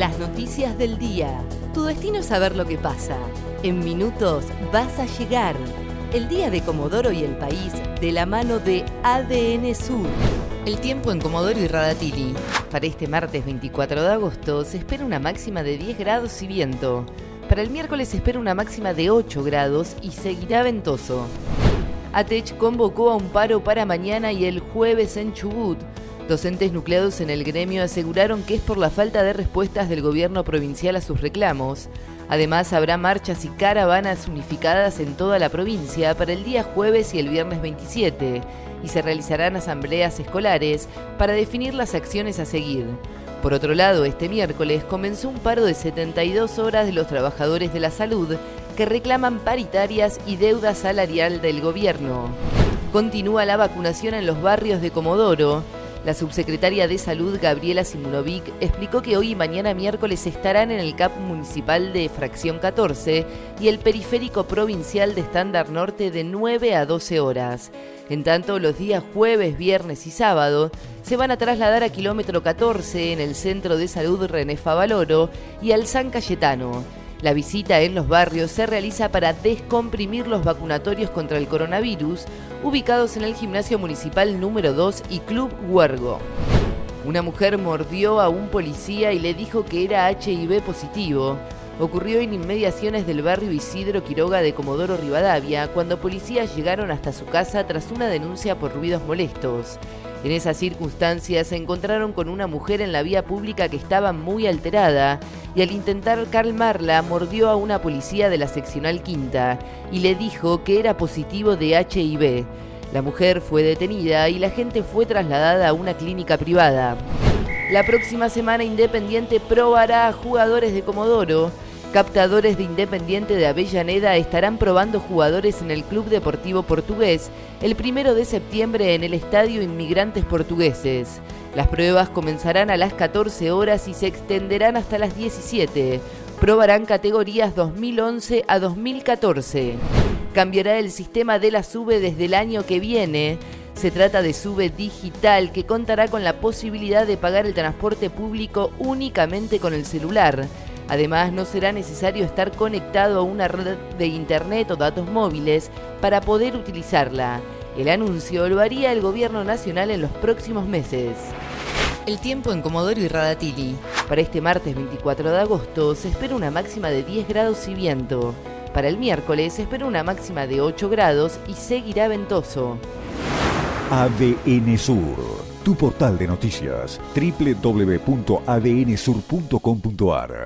Las noticias del día. Tu destino es saber lo que pasa. En minutos vas a llegar. El día de Comodoro y el país de la mano de ADN Sur. El tiempo en Comodoro y Radatili. Para este martes 24 de agosto se espera una máxima de 10 grados y viento. Para el miércoles se espera una máxima de 8 grados y seguirá ventoso. ATECH convocó a un paro para mañana y el jueves en Chubut. Docentes nucleados en el gremio aseguraron que es por la falta de respuestas del gobierno provincial a sus reclamos. Además, habrá marchas y caravanas unificadas en toda la provincia para el día jueves y el viernes 27, y se realizarán asambleas escolares para definir las acciones a seguir. Por otro lado, este miércoles comenzó un paro de 72 horas de los trabajadores de la salud que reclaman paritarias y deuda salarial del gobierno. Continúa la vacunación en los barrios de Comodoro. La subsecretaria de Salud, Gabriela Simunovic, explicó que hoy y mañana miércoles estarán en el CAP municipal de Fracción 14 y el periférico provincial de Estándar Norte de 9 a 12 horas. En tanto, los días jueves, viernes y sábado se van a trasladar a kilómetro 14 en el Centro de Salud René Favaloro y al San Cayetano. La visita en los barrios se realiza para descomprimir los vacunatorios contra el coronavirus ubicados en el gimnasio municipal número 2 y Club Huergo. Una mujer mordió a un policía y le dijo que era HIV positivo. Ocurrió en inmediaciones del barrio Isidro Quiroga de Comodoro Rivadavia cuando policías llegaron hasta su casa tras una denuncia por ruidos molestos. En esas circunstancias se encontraron con una mujer en la vía pública que estaba muy alterada y al intentar calmarla mordió a una policía de la seccional quinta y le dijo que era positivo de HIV. La mujer fue detenida y la gente fue trasladada a una clínica privada. La próxima semana Independiente probará a jugadores de Comodoro Captadores de Independiente de Avellaneda estarán probando jugadores en el Club Deportivo Portugués el primero de septiembre en el Estadio Inmigrantes Portugueses. Las pruebas comenzarán a las 14 horas y se extenderán hasta las 17. Probarán categorías 2011 a 2014. Cambiará el sistema de la SUBE desde el año que viene. Se trata de SUBE digital que contará con la posibilidad de pagar el transporte público únicamente con el celular. Además, no será necesario estar conectado a una red de Internet o datos móviles para poder utilizarla. El anuncio lo haría el Gobierno Nacional en los próximos meses. El tiempo en Comodoro y Radatili. Para este martes 24 de agosto se espera una máxima de 10 grados y viento. Para el miércoles se espera una máxima de 8 grados y seguirá ventoso. ADN Sur, tu portal de noticias, www.adnsur.com.ar